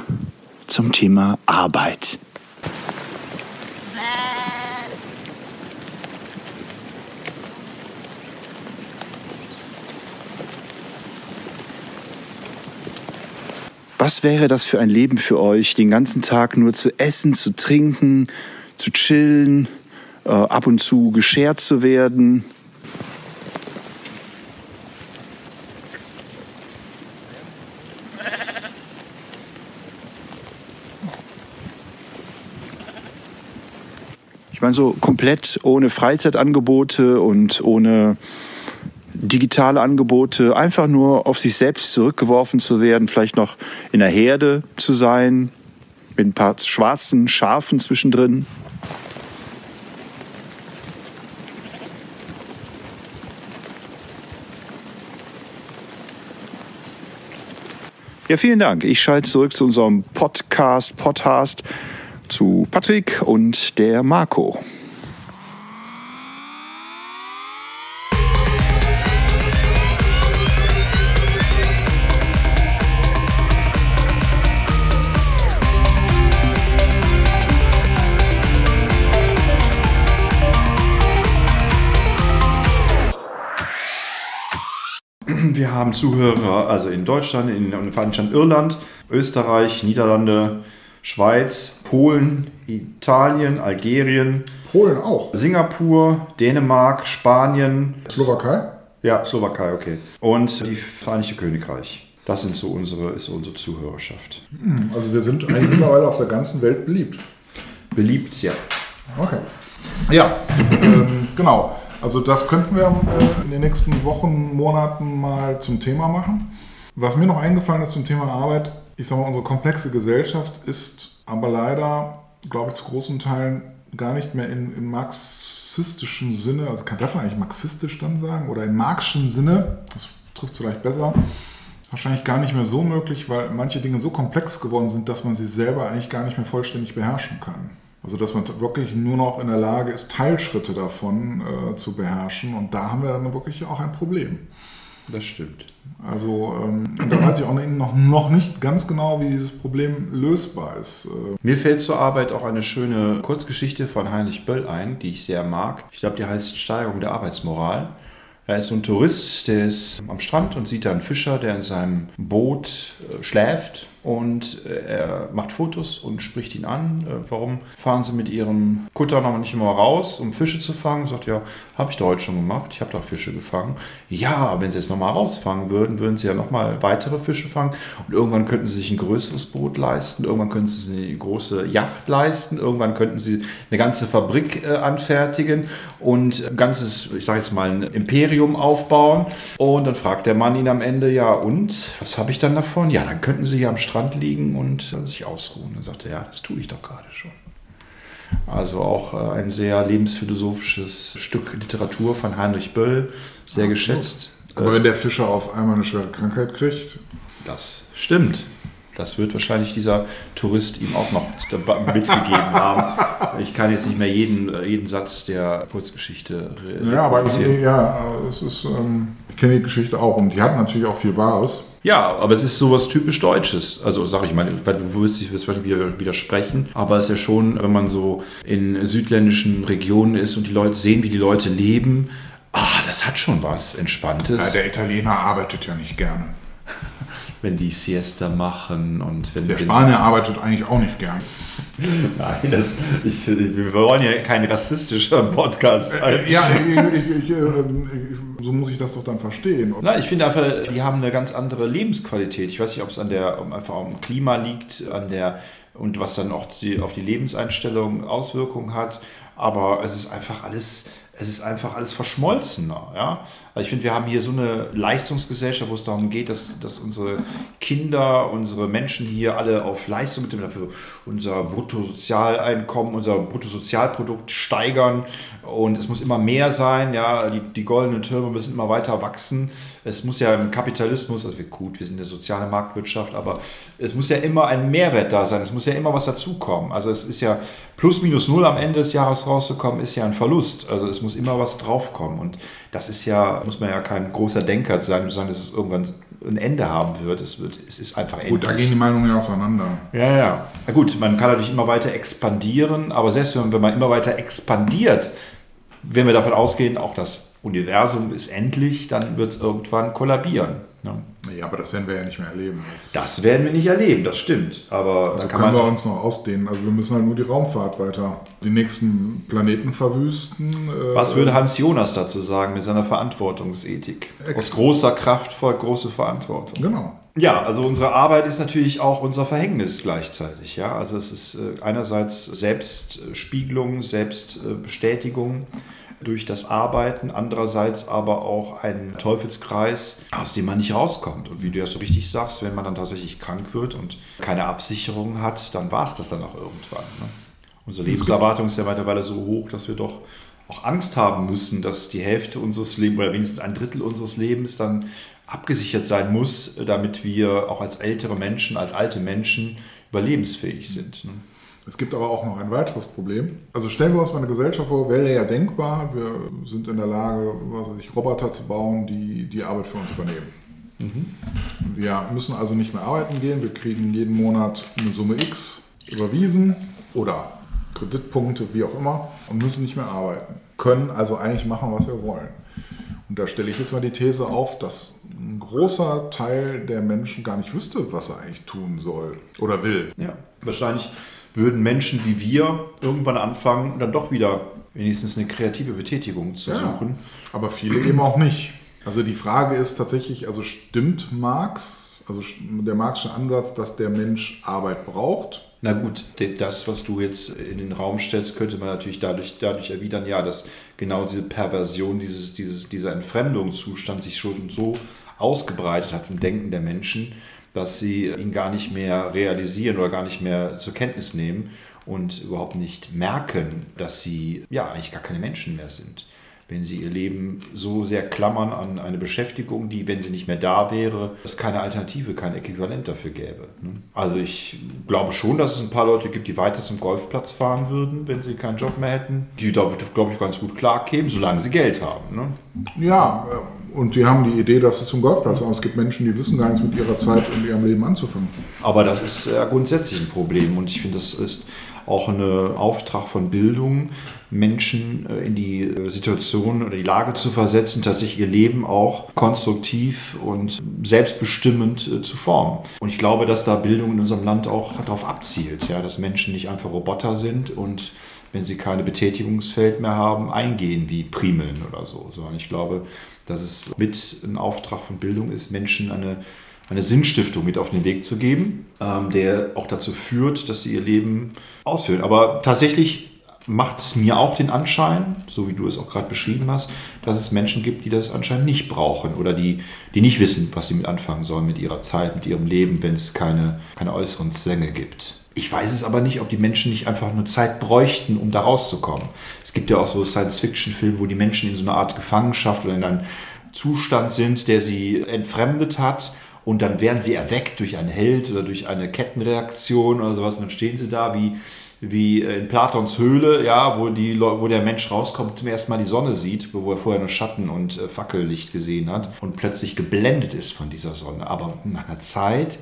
zum Thema Arbeit? Was wäre das für ein Leben für euch, den ganzen Tag nur zu essen, zu trinken, zu chillen, äh, ab und zu geschert zu werden? Ich meine, so komplett ohne Freizeitangebote und ohne digitale Angebote, einfach nur auf sich selbst zurückgeworfen zu werden, vielleicht noch in der Herde zu sein, mit ein paar schwarzen Schafen zwischendrin. Ja, vielen Dank. Ich schalte zurück zu unserem Podcast, Podcast zu Patrick und der Marco. Wir haben Zuhörer, also in Deutschland, in, in Vereinigten Irland, Österreich, Niederlande, Schweiz, Polen, Italien, Algerien, Polen auch. Singapur, Dänemark, Spanien, Slowakei? ja, Slowakei, okay. Und die Vereinigte Königreich. Das sind so unsere, ist so unsere Zuhörerschaft. Also wir sind eigentlich mittlerweile auf der ganzen Welt beliebt. Beliebt, ja. Okay. Ja, ähm, genau. Also das könnten wir äh, in den nächsten Wochen, Monaten mal zum Thema machen. Was mir noch eingefallen ist zum Thema Arbeit, ich sage mal, unsere komplexe Gesellschaft ist aber leider, glaube ich, zu großen Teilen gar nicht mehr in, im marxistischen Sinne, also kann, darf man eigentlich marxistisch dann sagen, oder im marxischen Sinne, das trifft vielleicht besser, wahrscheinlich gar nicht mehr so möglich, weil manche Dinge so komplex geworden sind, dass man sie selber eigentlich gar nicht mehr vollständig beherrschen kann. Also dass man wirklich nur noch in der Lage ist, Teilschritte davon äh, zu beherrschen. Und da haben wir dann wirklich auch ein Problem. Das stimmt. Also ähm, und da weiß ich auch noch, noch nicht ganz genau, wie dieses Problem lösbar ist. Äh, Mir fällt zur Arbeit auch eine schöne Kurzgeschichte von Heinrich Böll ein, die ich sehr mag. Ich glaube, die heißt Steigerung der Arbeitsmoral. Er ist so ein Tourist, der ist am Strand und sieht da einen Fischer, der in seinem Boot äh, schläft und äh, er macht Fotos und spricht ihn an. Äh, warum fahren Sie mit Ihrem Kutter noch nicht immer raus, um Fische zu fangen? Sagt ja, habe ich doch heute schon gemacht. Ich habe doch Fische gefangen. Ja, wenn Sie jetzt nochmal rausfangen würden, würden Sie ja nochmal weitere Fische fangen und irgendwann könnten Sie sich ein größeres Boot leisten. Irgendwann könnten Sie eine große Yacht leisten. Irgendwann könnten Sie eine ganze Fabrik äh, anfertigen und ein ganzes, ich sage jetzt mal, ein Imperium aufbauen. Und dann fragt der Mann ihn am Ende, ja, und was habe ich dann davon? Ja, dann könnten Sie ja am Strand liegen und äh, sich ausruhen. Er, ja, das tue ich doch gerade schon. Also auch äh, ein sehr lebensphilosophisches Stück Literatur von Heinrich Böll, sehr geschätzt. aber wenn der Fischer auf einmal eine schwere Krankheit kriegt, Das stimmt. Das wird wahrscheinlich dieser Tourist ihm auch noch mitgegeben haben. Ich kann jetzt nicht mehr jeden, jeden Satz der Kurzgeschichte ja, aber reproduzieren. ja, es ist, ähm, ich kenne die Geschichte auch und die hat natürlich auch viel Wahres. Ja, aber es ist sowas typisch Deutsches. Also sag ich mal, weil du wirst dich wieder widersprechen, aber es ist ja schon, wenn man so in südländischen Regionen ist und die Leute sehen, wie die Leute leben, ah, das hat schon was Entspanntes. der Italiener arbeitet ja nicht gerne. Wenn die Siesta machen und wenn Der Spanier arbeitet eigentlich auch nicht gern. Nein, das, ich, wir wollen ja kein rassistischer Podcast sein. Ja, ich, äh, ich, so muss ich das doch dann verstehen. Na, ich finde einfach, die haben eine ganz andere Lebensqualität. Ich weiß nicht, ob es an der, um, einfach am Klima liegt, an der und was dann auch die, auf die Lebenseinstellung Auswirkungen hat. Aber es ist einfach alles, es ist einfach alles verschmolzener. Ja? Also ich finde, wir haben hier so eine Leistungsgesellschaft, wo es darum geht, dass, dass unsere Kinder, unsere Menschen hier alle auf Leistung mit dem dafür unser Bruttosozialeinkommen, unser Bruttosozialprodukt steigern und es muss immer mehr sein. Ja, die, die goldenen Türme müssen immer weiter wachsen. Es muss ja im Kapitalismus, also gut, wir sind eine soziale Marktwirtschaft, aber es muss ja immer ein Mehrwert da sein. Es muss ja immer was dazukommen. Also es ist ja plus minus null am Ende des Jahres rauszukommen, ist ja ein Verlust. Also es muss immer was draufkommen. Und das ist ja, muss man ja kein großer Denker sein, zu sagen, dass es irgendwann ein Ende haben wird. Es, wird, es ist einfach Gut, da endlich. gehen die Meinungen ja auseinander. Ja, ja. Na gut, man kann natürlich immer weiter expandieren, aber selbst wenn man, wenn man immer weiter expandiert, wenn wir davon ausgehen, auch das Universum ist endlich, dann wird es irgendwann kollabieren. Ne? Ja, aber das werden wir ja nicht mehr erleben. Jetzt, Das werden wir nicht erleben, das stimmt. Aber also da kann können wir man. uns noch ausdehnen. Also wir müssen halt nur die Raumfahrt weiter, die nächsten Planeten verwüsten. äh, Was würde Hans Jonas dazu sagen mit seiner Verantwortungsethik? Aus großer Kraft folgt große Verantwortung. Genau. Ja, also unsere Arbeit ist natürlich auch unser Verhängnis gleichzeitig. Ja, also es ist äh, einerseits Selbstspiegelung, Selbstbestätigung durch das Arbeiten, andererseits aber auch ein Teufelskreis, aus dem man nicht rauskommt. Und wie du ja so richtig sagst, wenn man dann tatsächlich krank wird und keine Absicherung hat, dann war es das dann auch irgendwann. Ne? Unsere Lebenserwartung ist ja mittlerweile so hoch, dass wir doch auch Angst haben müssen, dass die Hälfte unseres Lebens oder wenigstens ein Drittel unseres Lebens dann abgesichert sein muss, damit wir auch als ältere Menschen, als alte Menschen überlebensfähig sind. Ne? Es gibt aber auch noch ein weiteres Problem. Also stellen wir uns mal eine Gesellschaft vor, wäre ja denkbar, wir sind in der Lage, was weiß ich, Roboter zu bauen, die die Arbeit für uns übernehmen. Mhm. Wir müssen also nicht mehr arbeiten gehen, wir kriegen jeden Monat eine Summe X überwiesen oder Kreditpunkte, wie auch immer, und müssen nicht mehr arbeiten. Können also eigentlich machen, was wir wollen. Und da stelle ich jetzt mal die These auf, dass ein großer Teil der Menschen gar nicht wüsste, was er eigentlich tun soll oder will. Ja, wahrscheinlich würden Menschen wie wir irgendwann anfangen, dann doch wieder wenigstens eine kreative Betätigung zu ja, suchen. Aber viele eben auch nicht. Also die Frage ist tatsächlich, also stimmt Marx, also der Marxische Ansatz, dass der Mensch Arbeit braucht? Na gut, das, was du jetzt in den Raum stellst, könnte man natürlich dadurch, dadurch erwidern, ja, dass genau diese Perversion, dieses, dieses, dieser Entfremdungszustand sich schon so ausgebreitet hat im Denken der Menschen, dass sie ihn gar nicht mehr realisieren oder gar nicht mehr zur Kenntnis nehmen und überhaupt nicht merken, dass sie ja eigentlich gar keine Menschen mehr sind wenn sie ihr Leben so sehr klammern an eine Beschäftigung, die, wenn sie nicht mehr da wäre, es keine Alternative, kein Äquivalent dafür gäbe. Ne? Also ich glaube schon, dass es ein paar Leute gibt, die weiter zum Golfplatz fahren würden, wenn sie keinen Job mehr hätten. Die, glaube ich, ganz gut klarkämen, solange sie Geld haben. Ne? Ja, und sie haben die Idee, dass sie zum Golfplatz fahren. Es gibt Menschen, die wissen gar nichts mit ihrer Zeit und ihrem Leben anzufangen. Aber das ist ja grundsätzlich ein Problem und ich finde, das ist auch ein Auftrag von Bildung, Menschen äh, in die äh, Situation oder die Lage zu versetzen, tatsächlich ihr Leben auch konstruktiv und selbstbestimmend äh, zu formen. Und ich glaube, dass da Bildung in unserem Land auch darauf abzielt, ja, dass Menschen nicht einfach Roboter sind und wenn sie keine Betätigungsfeld mehr haben, eingehen wie Primeln oder so, sondern ich glaube, dass es mit ein Auftrag von Bildung ist, Menschen eine eine Sinnstiftung mit auf den Weg zu geben, ähm, der auch dazu führt, dass sie ihr Leben ausfüllen. Aber tatsächlich macht es mir auch den Anschein, so wie du es auch gerade beschrieben hast, dass es Menschen gibt, die das anscheinend nicht brauchen oder die, die nicht wissen, was sie mit anfangen sollen mit ihrer Zeit, mit ihrem Leben, wenn es keine, keine äußeren Zwänge gibt. Ich weiß es aber nicht, ob die Menschen nicht einfach nur Zeit bräuchten, um da rauszukommen. Es gibt ja auch so Science-Fiction-Filme, wo die Menschen in so einer Art Gefangenschaft oder in einem Zustand sind, der sie entfremdet hat und dann werden sie erweckt durch einen Held oder durch eine Kettenreaktion oder sowas und dann stehen sie da wie, wie in Platons Höhle, ja, wo, die, wo der Mensch rauskommt, zum ersten Mal die Sonne sieht, wo er vorher nur Schatten und äh, Fackellicht gesehen hat und plötzlich geblendet ist von dieser Sonne. Aber nach einer Zeit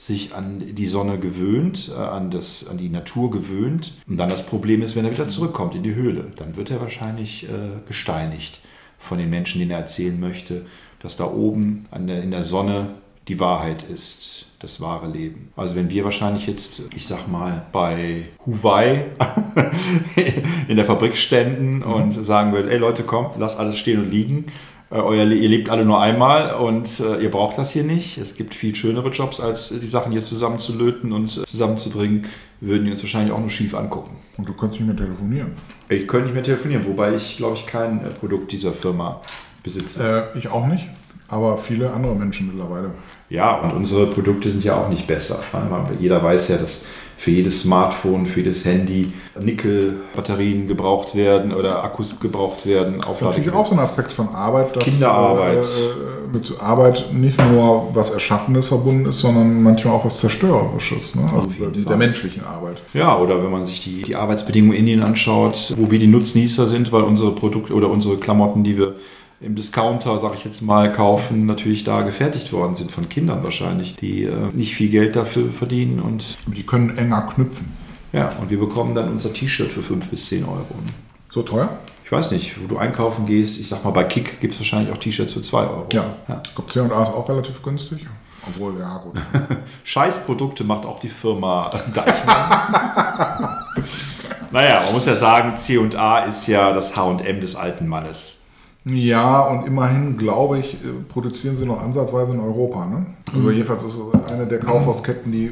sich an die Sonne gewöhnt, äh, an, das, an die Natur gewöhnt. Und dann das Problem ist, wenn er wieder zurückkommt in die Höhle, dann wird er wahrscheinlich äh, gesteinigt von den Menschen, denen er erzählen möchte, dass da oben der, in der Sonne die Wahrheit ist, das wahre Leben. Also wenn wir wahrscheinlich jetzt, ich sag mal, bei Huawei in der Fabrik ständen mhm. und sagen würden, ey Leute, kommt, lasst alles stehen und liegen. Äh, euer, ihr lebt alle nur einmal und äh, ihr braucht das hier nicht. Es gibt viel schönere Jobs, als die Sachen hier zusammenzulöten und zusammenzubringen, würden die uns wahrscheinlich auch nur schief angucken. Und du könntest nicht mehr telefonieren. Ich könnte nicht mehr telefonieren, wobei ich, glaube ich, kein Produkt dieser Firma besitze. Äh, ich auch nicht, aber viele andere Menschen mittlerweile. Ja, und unsere Produkte sind ja auch nicht besser. Jeder weiß ja, dass für jedes Smartphone, für jedes Handy Nickel-Batterien gebraucht werden oder Akkus gebraucht werden. Das ist natürlich auch so ein Aspekt von Arbeit, dass Kinderarbeit. Äh, mit Arbeit nicht nur was Erschaffenes verbunden ist, sondern manchmal auch was Zerstörerisches, ne? also die, der menschlichen Arbeit. Ja, oder wenn man sich die, die Arbeitsbedingungen in Indien anschaut, wo wir die Nutznießer sind, weil unsere Produkte oder unsere Klamotten, die wir im Discounter, sag ich jetzt mal, kaufen, natürlich da gefertigt worden sind von Kindern wahrscheinlich, die äh, nicht viel Geld dafür verdienen und die können enger knüpfen. Ja, und wir bekommen dann unser T-Shirt für 5 bis 10 Euro. So teuer? Ich weiß nicht, wo du einkaufen gehst, ich sag mal, bei Kick gibt es wahrscheinlich auch T-Shirts für 2 Euro. Ja. ja. Ich glaube, C&A ist auch relativ günstig. Obwohl, ja, gut. Scheißprodukte macht auch die Firma Deichmann. naja, man muss ja sagen, C&A ist ja das H&M des alten Mannes. Ja, und immerhin, glaube ich, äh, produzieren sie noch ansatzweise in Europa. Ne? Also mhm. jedenfalls ist es eine der Kaufhausketten, die äh,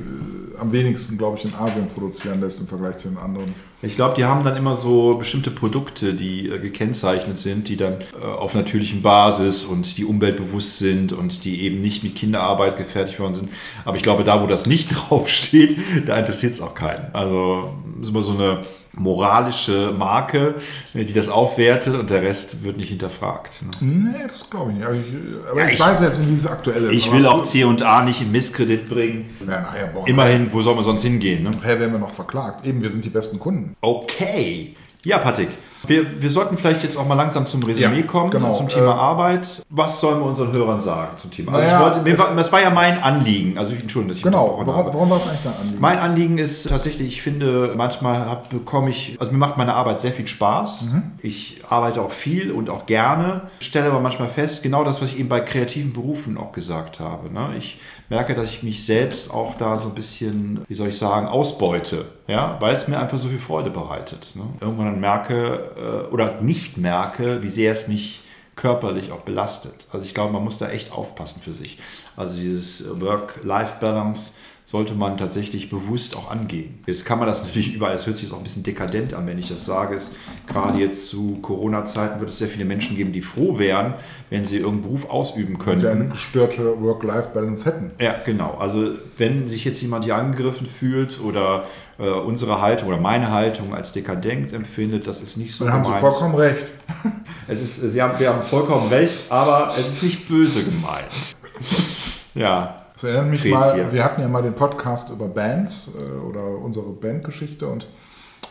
am wenigsten, glaube ich, in Asien produzieren lässt im Vergleich zu den anderen. Ich glaube, die haben dann immer so bestimmte Produkte, die äh, gekennzeichnet sind, die dann äh, auf natürlichen Basis und die umweltbewusst sind und die eben nicht mit Kinderarbeit gefertigt worden sind. Aber ich glaube, da, wo das nicht draufsteht, da interessiert es auch keinen. Also ist immer so eine moralische Marke, die das aufwertet und der Rest wird nicht hinterfragt. Ne? Nee, das glaube ich nicht. Aber ich, aber Ja, ich, ich- weiß jetzt, in dieses aktuelle. Ich aber will gut. auch C&A nicht in Misskredit bringen. Ja, nachher, boah, Immerhin, wo soll man sonst hingehen? Ne? Nachher werden wir noch verklagt. Eben, wir sind die besten Kunden. Okay. Ja, Patrick, wir, wir sollten vielleicht jetzt auch mal langsam zum Resümee Ja, kommen, genau. zum Thema Äh, Arbeit. Was sollen wir unseren Hörern sagen zum Thema? Also Naja, ich wollte, war, das war ja mein Anliegen. Also ich entschuldige, dass ich Genau. Warum, habe. warum war es eigentlich dein Anliegen? Mein Anliegen ist tatsächlich, ich finde, manchmal hab, bekomme ich, also mir macht meine Arbeit sehr viel Spaß. Ich arbeite auch viel und auch gerne, stelle aber manchmal fest, genau das, was ich eben bei kreativen Berufen auch gesagt habe. Ne? Ich merke, dass ich mich selbst auch da so ein bisschen, wie soll ich sagen, ausbeute, ja? weil es mir einfach so viel Freude bereitet. Ne? Irgendwann dann merke äh, oder nicht merke, wie sehr es mich körperlich auch belastet. Also ich glaube, man muss da echt aufpassen für sich. Also dieses Work-Life-Balance sollte man tatsächlich bewusst auch angehen. Jetzt kann man das natürlich überall, es hört sich jetzt auch ein bisschen dekadent an, wenn ich das sage. Es, gerade jetzt zu Corona-Zeiten wird es sehr viele Menschen geben, die froh wären, wenn sie irgendeinen Beruf ausüben können. die eine gestörte Work-Life-Balance hätten. Ja, genau. Also wenn sich jetzt jemand hier angegriffen fühlt oder äh, unsere Haltung oder meine Haltung als dekadent empfindet, das ist nicht so Dann haben Sie gemeint. vollkommen recht. Es ist, Sie haben, wir haben vollkommen recht, aber es ist nicht böse gemeint. Ja, Das erinnert mich Dreht's mal, wir hatten ja mal den Podcast über Bands äh, oder unsere Bandgeschichte und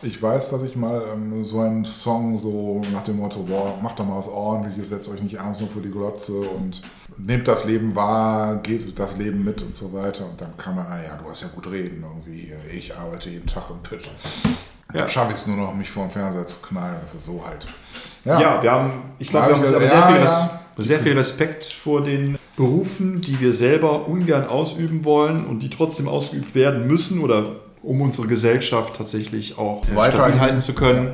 ich weiß, dass ich mal ähm, so einen Song so nach dem Motto, boah, macht doch mal was ordentliches, setzt euch nicht abends nur vor die Glotze und nehmt das Leben wahr, geht das Leben mit und so weiter. Und dann kam er, ah ja, du hast ja gut reden irgendwie, ich arbeite jeden Tag im Pit. Ja. Ja. Schaffe ich es nur noch, mich vor den Fernseher zu knallen, das ist so halt. ja, wir haben, ich glaube, wir haben Ja, ja, sehr, viel, ja. Sehr viel Respekt vor den Berufen, die wir selber ungern ausüben wollen und die trotzdem ausgeübt werden müssen oder um unsere Gesellschaft tatsächlich auch äh, Weiter- stabil halten zu können.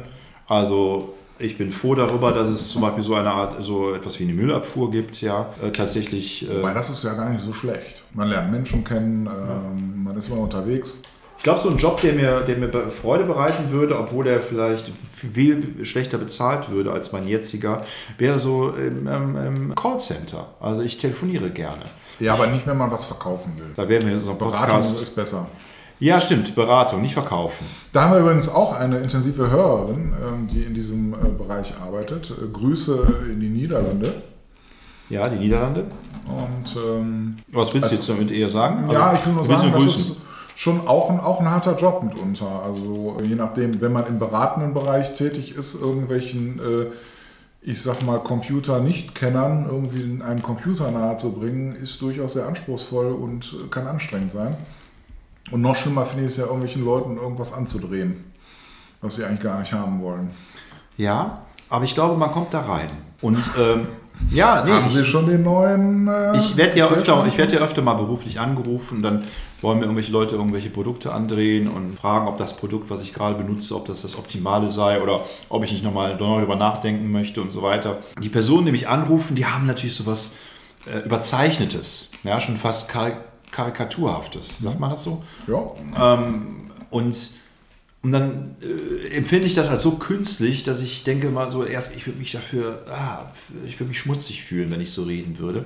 Also ich bin froh darüber, dass es zum Beispiel so eine Art, so etwas wie eine Müllabfuhr gibt, ja, äh, tatsächlich. Äh, Wobei das ist ja gar nicht so schlecht. Man lernt Menschen kennen, ähm, man ist mal unterwegs. Ich glaube, so ein Job, der mir, der mir Freude bereiten würde, obwohl der vielleicht viel schlechter bezahlt würde als mein jetziger, wäre so im, im, im Callcenter. Also ich telefoniere gerne. Ja, aber nicht, wenn man was verkaufen will. Da werden wir jetzt noch Beratung Podcast. ist besser. Ja, stimmt, Beratung, nicht verkaufen. Da haben wir übrigens auch eine intensive Hörerin, ähm, die in diesem äh, Bereich arbeitet. Äh, Grüße in die Niederlande. Ja, die Niederlande. Und ähm, Was willst du jetzt damit eher sagen? ja, Also, ich will nur sagen, nur das grüßen. ist schon auch ein, auch ein harter Job mitunter. Also je nachdem, wenn man im beratenden Bereich tätig ist, irgendwelchen, äh, ich sag mal, Computer-Nicht-Kennern irgendwie in einem Computer nahezubringen, ist durchaus sehr anspruchsvoll und kann anstrengend sein. Und noch schlimmer finde ich es ja, irgendwelchen Leuten irgendwas anzudrehen, was sie eigentlich gar nicht haben wollen. Ja, aber ich glaube, man kommt da rein. Und ähm, ja, nee, Haben ich, Sie schon den neuen? Äh, Ich werde ja öfter, ich werde ja öfter mal beruflich angerufen, dann wollen mir irgendwelche Leute irgendwelche Produkte andrehen und fragen, ob das Produkt, was ich gerade benutze, ob das das Optimale sei oder ob ich nicht nochmal darüber nachdenken möchte und so weiter. Die Personen, die mich anrufen, die haben natürlich sowas äh, Überzeichnetes, ja, schon fast Kar Karikaturhaftes, sagt man das so? Ja. Ähm, und, und dann äh, empfinde ich das als so künstlich, dass ich denke mal so, erst ich würde mich dafür, ah, ich würde mich schmutzig fühlen, wenn ich so reden würde.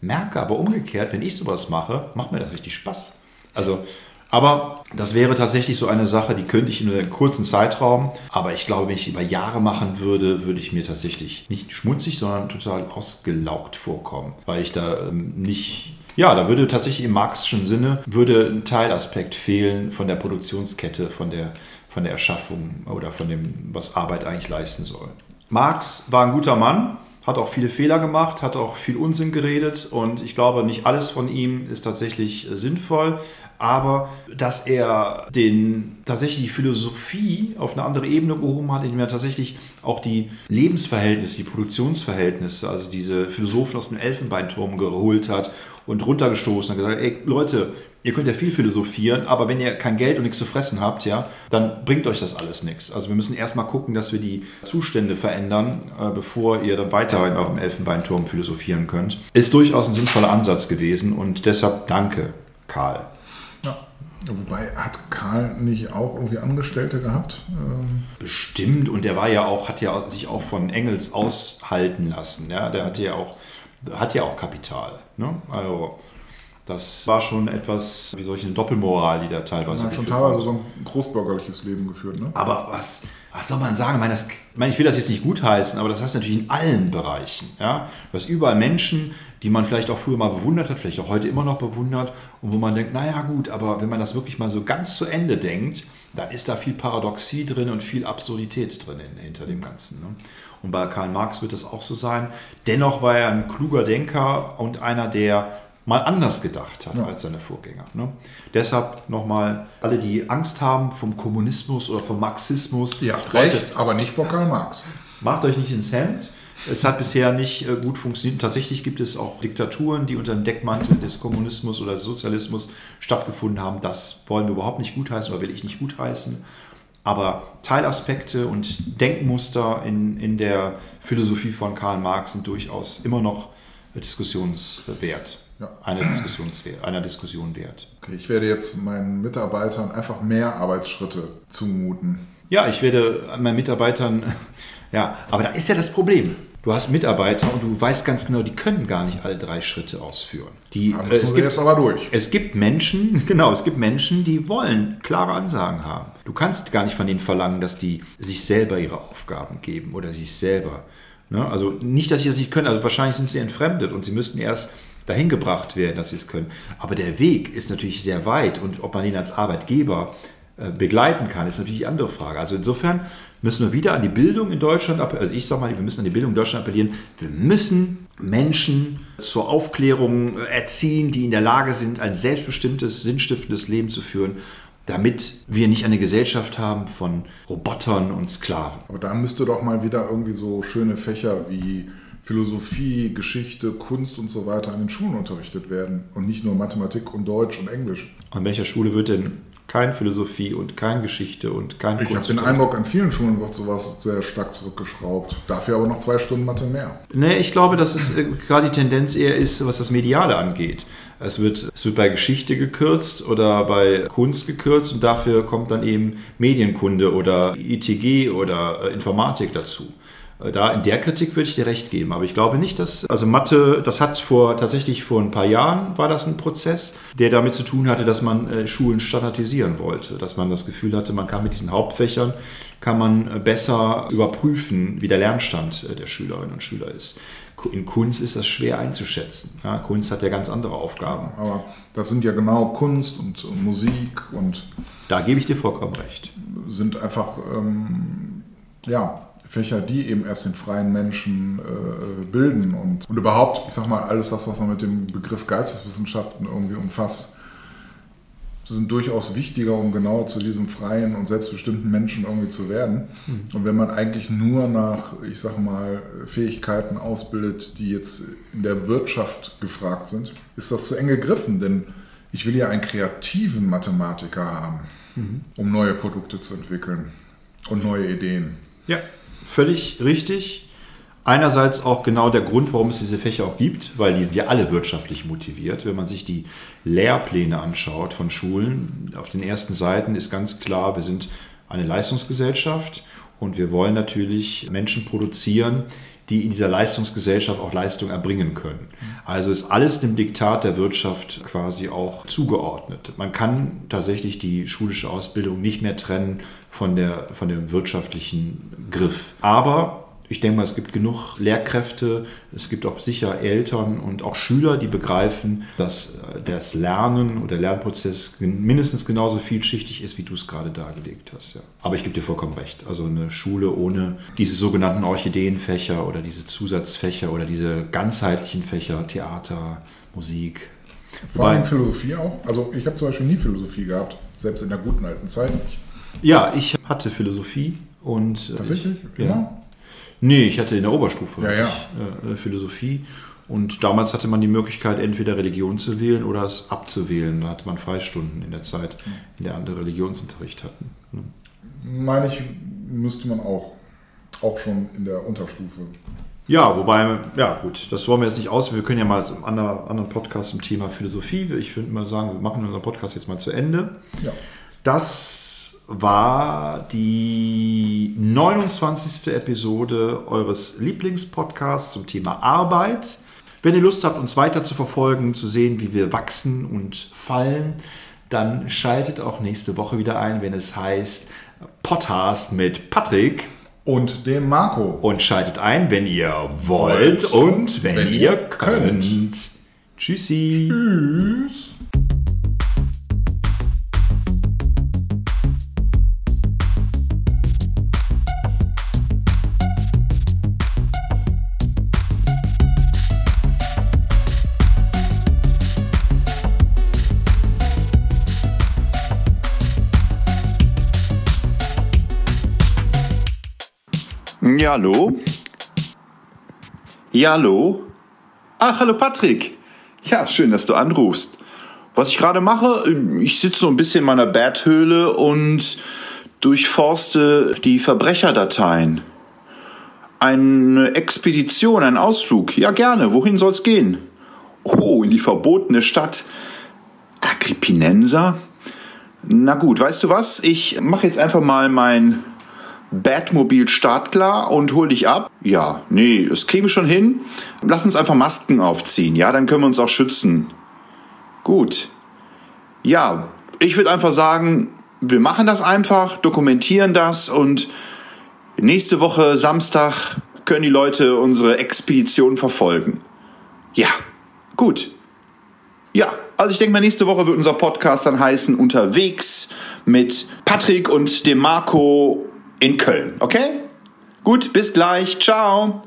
Merke aber umgekehrt, wenn ich sowas mache, macht mir das richtig Spaß. Also, aber das wäre tatsächlich so eine Sache, die könnte ich in einem kurzen Zeitraum. Aber ich glaube, wenn ich über Jahre machen würde, würde ich mir tatsächlich nicht schmutzig, sondern total ausgelaugt vorkommen, weil ich da ähm, nicht ja, da würde tatsächlich im marxischen Sinne würde ein Teilaspekt fehlen von der Produktionskette, von der, von der Erschaffung oder von dem, was Arbeit eigentlich leisten soll. Marx war ein guter Mann, hat auch viele Fehler gemacht, hat auch viel Unsinn geredet und ich glaube, nicht alles von ihm ist tatsächlich äh, sinnvoll, aber dass er den tatsächlich die Philosophie auf eine andere Ebene gehoben hat, indem er tatsächlich auch die Lebensverhältnisse, die Produktionsverhältnisse, also diese Philosophen aus dem Elfenbeinturm geholt hat und runtergestoßen und gesagt, ey Leute, ihr könnt ja viel philosophieren, aber wenn ihr kein Geld und nichts zu fressen habt, ja, dann bringt euch das alles nichts. Also wir müssen erstmal gucken, dass wir die Zustände verändern, äh, bevor ihr dann weiter in eurem Elfenbeinturm philosophieren könnt. Ist durchaus ein sinnvoller Ansatz gewesen und deshalb danke, Karl. Wobei, hat Karl nicht auch irgendwie Angestellte gehabt? Ähm, Bestimmt und der war ja auch, hat ja sich auch von Engels aushalten lassen, ja, der hatte ja auch, hat ja auch Kapital, ne? Also Das war schon etwas, wie solche Doppelmoral, die da teilweise. Man hat schon teilweise so ein großbürgerliches Leben geführt, ne? Aber was, was soll man sagen? Ich meine, das, ich, meine, ich will das jetzt nicht gutheißen, aber das heißt natürlich in allen Bereichen. Ja? Du hast überall Menschen, die man vielleicht auch früher mal bewundert hat, vielleicht auch heute immer noch bewundert und wo man denkt, naja gut, aber wenn man das wirklich mal so ganz zu Ende denkt, dann ist da viel Paradoxie drin und viel Absurdität drin hinter dem Ganzen. Ne? Und bei Karl Marx wird das auch so sein. Dennoch war er ein kluger Denker und einer, der mal anders gedacht hat ja. als seine Vorgänger. Ne? Deshalb nochmal alle, die Angst haben vom Kommunismus oder vom Marxismus. Ja, recht, aber nicht vor Karl Marx. Macht euch nicht ins Hemd. Es hat bisher nicht äh, gut funktioniert. Tatsächlich gibt es auch Diktaturen, die unter dem Deckmantel des Kommunismus oder des Sozialismus stattgefunden haben. Das wollen wir überhaupt nicht gutheißen oder will ich nicht gutheißen. Aber Teilaspekte und Denkmuster in, in der Philosophie von Karl Marx sind durchaus immer noch diskussionswert ja. einer, Diskussionswert, einer Diskussion wert. Okay, ich werde jetzt meinen Mitarbeitern einfach mehr Arbeitsschritte zumuten. Ja, ich werde meinen Mitarbeitern, ja, aber da ist ja das Problem. Du hast Mitarbeiter und du weißt ganz genau, die können gar nicht alle drei Schritte ausführen. Die, da äh, es gibt, jetzt aber durch. Es gibt Menschen, genau, es gibt Menschen, die wollen klare Ansagen haben. Du kannst gar nicht von denen verlangen, dass die sich selber ihre Aufgaben geben oder sich selber. Ne? Also nicht, dass sie das nicht können, also wahrscheinlich sind sie entfremdet und sie müssten erst dahin gebracht werden, dass sie es können. Aber der Weg ist natürlich sehr weit und ob man ihn als Arbeitgeber äh, begleiten kann, ist natürlich die andere Frage. Also insofern müssen wir wieder an die Bildung in Deutschland appellieren. Also ich sage mal, wir müssen an die Bildung in Deutschland appellieren. Wir müssen Menschen zur Aufklärung äh, erziehen, die in der Lage sind, ein selbstbestimmtes, sinnstiftendes Leben zu führen damit wir nicht eine Gesellschaft haben von Robotern und Sklaven. Aber da müsste doch mal wieder irgendwie so schöne Fächer wie Philosophie, Geschichte, Kunst und so weiter an den Schulen unterrichtet werden und nicht nur Mathematik und Deutsch und Englisch. An welcher Schule wird denn kein Philosophie und kein Geschichte und kein ich Kunst? Ich habe den Eindruck, an vielen Schulen wird sowas sehr stark zurückgeschraubt. Dafür aber noch zwei Stunden Mathe mehr. Nee, ich glaube, dass es äh, gerade die Tendenz eher ist, was das Mediale angeht. Es wird, es wird bei Geschichte gekürzt oder bei Kunst gekürzt und dafür kommt dann eben Medienkunde oder ITG oder äh, Informatik dazu. Äh, da in der Kritik würde ich dir recht geben. Aber ich glaube nicht, dass, also Mathe, das hat vor, tatsächlich vor ein paar Jahren war das ein Prozess, der damit zu tun hatte, dass man äh, Schulen standardisieren wollte. Dass man das Gefühl hatte, man kann mit diesen Hauptfächern, kann man äh, besser überprüfen, wie der Lernstand der Schülerinnen und Schüler ist. In Kunst ist das schwer einzuschätzen. Ja, Kunst hat ja ganz andere Aufgaben. Aber das sind ja genau Kunst und, und Musik und. Da gebe ich dir vollkommen recht. Sind einfach, ähm, ja, Fächer, die eben erst den freien Menschen äh, bilden und, und überhaupt, ich sag mal, alles das, was man mit dem Begriff Geisteswissenschaften irgendwie umfasst, sind durchaus wichtiger, um genau zu diesem freien und selbstbestimmten Menschen irgendwie zu werden. Mhm. Und wenn man eigentlich nur nach, ich sag mal, Fähigkeiten ausbildet, die jetzt in der Wirtschaft gefragt sind, ist das zu eng gegriffen, denn ich will ja einen kreativen Mathematiker haben, mhm. um neue Produkte zu entwickeln und neue Ideen. Ja, völlig richtig. Einerseits auch genau der Grund, warum es diese Fächer auch gibt, weil die sind ja alle wirtschaftlich motiviert. Wenn man sich die Lehrpläne anschaut von Schulen, auf den ersten Seiten ist ganz klar, wir sind eine Leistungsgesellschaft und wir wollen natürlich Menschen produzieren, die in dieser Leistungsgesellschaft auch Leistung erbringen können. Also ist alles dem Diktat der Wirtschaft quasi auch zugeordnet. Man kann tatsächlich die schulische Ausbildung nicht mehr trennen von, der, von dem wirtschaftlichen Griff. Aber ich denke mal, es gibt genug Lehrkräfte, es gibt auch sicher Eltern und auch Schüler, die begreifen, dass äh, das Lernen oder der Lernprozess mindestens genauso vielschichtig ist, wie du es gerade dargelegt hast. Ja. Aber ich gebe dir vollkommen recht. Also eine Schule ohne diese sogenannten Orchideenfächer oder diese Zusatzfächer oder diese ganzheitlichen Fächer, Theater, Musik. Vor allem Philosophie auch. Also ich habe zum Beispiel nie Philosophie gehabt, selbst in der guten alten Zeit nicht. Ja, ich hatte Philosophie und. Äh, Tatsächlich? Ich, ja. Nee, ich hatte in der Oberstufe ja, ja. Ich, äh, Philosophie. Und damals hatte man die Möglichkeit, entweder Religion zu wählen oder es abzuwählen. Da hatte man Freistunden in der Zeit, in der andere Religionsunterricht hatten. Ne? Meine ich, müsste man auch. Auch schon in der Unterstufe. Ja, wobei, ja gut, das wollen wir jetzt nicht aus. Wir können ja mal einen anderen Podcast zum Thema Philosophie. Ich würde mal sagen, wir machen unseren Podcast jetzt mal zu Ende. Ja. Das war die 29. Episode eures Lieblingspodcasts zum Thema Arbeit. Wenn ihr Lust habt, uns weiter zu verfolgen, zu sehen, wie wir wachsen und fallen, dann schaltet auch nächste Woche wieder ein, wenn es heißt Podcast mit Patrick Und dem Marco. und schaltet ein, wenn ihr wollt und wenn, wenn ihr ihr könnt. könnt. Tschüssi. Tschüss. Ja, hallo? Ja, hallo? Ach, hallo Patrick. Ja, schön, dass du anrufst. Was ich gerade mache, ich sitze so ein bisschen in meiner Betthöhle und durchforste die Verbrecherdateien. Eine Expedition, ein Ausflug. Ja, gerne. Wohin soll's gehen? Oh, in die verbotene Stadt. Agrippinenser? Na gut, weißt du was? Ich mache jetzt einfach mal mein Batmobil startklar und hol dich ab? Ja, nee, das kriegen wir schon hin. Lass uns einfach Masken aufziehen, ja, dann können wir uns auch schützen. Gut. Ja, ich würde einfach sagen, wir machen das einfach, dokumentieren das und nächste Woche Samstag können die Leute unsere Expedition verfolgen. Ja, gut. Ja, also ich denke mal, nächste Woche wird unser Podcast dann heißen Unterwegs mit Patrick und dem Marco in Köln. Okay? Gut, bis gleich. Ciao.